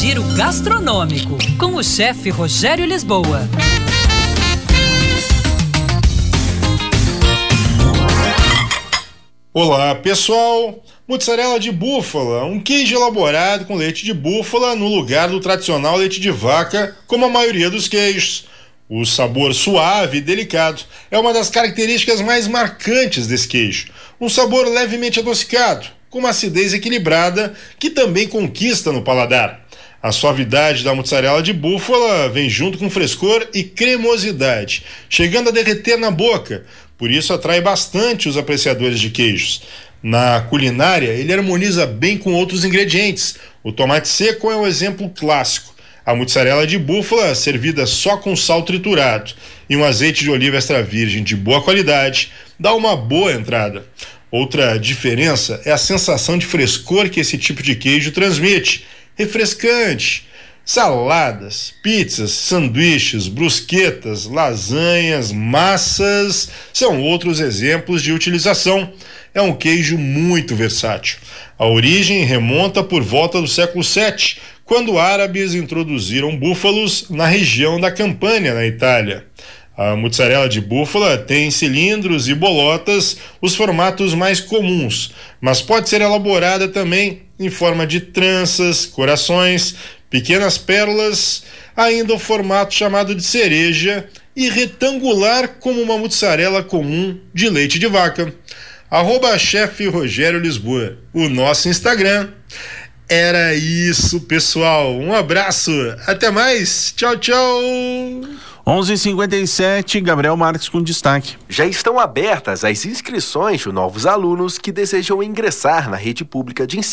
Giro gastronômico com o chefe Rogério Lisboa. Olá, pessoal! Mozzarella de búfala, um queijo elaborado com leite de búfala no lugar do tradicional leite de vaca, como a maioria dos queijos. O sabor suave e delicado é uma das características mais marcantes desse queijo. Um sabor levemente adocicado, com uma acidez equilibrada que também conquista no paladar. A suavidade da mozzarella de búfala vem junto com frescor e cremosidade, chegando a derreter na boca, por isso atrai bastante os apreciadores de queijos. Na culinária, ele harmoniza bem com outros ingredientes. O tomate seco é um exemplo clássico. A mussarela de búfala, servida só com sal triturado e um azeite de oliva extra virgem de boa qualidade, dá uma boa entrada. Outra diferença é a sensação de frescor que esse tipo de queijo transmite refrescante. Saladas, pizzas, sanduíches, brusquetas, lasanhas, massas são outros exemplos de utilização. É um queijo muito versátil. A origem remonta por volta do século VII, quando árabes introduziram búfalos na região da Campânia, na Itália. A mozzarella de búfala tem cilindros e bolotas, os formatos mais comuns, mas pode ser elaborada também em forma de tranças, corações, pequenas pérolas, ainda o formato chamado de cereja e retangular como uma mussarela comum de leite de vaca. Arroba chefe Rogério Lisboa, o nosso Instagram. Era isso, pessoal. Um abraço. Até mais. Tchau, tchau. 11:57 Gabriel Marques com destaque. Já estão abertas as inscrições de novos alunos que desejam ingressar na rede pública de ensino.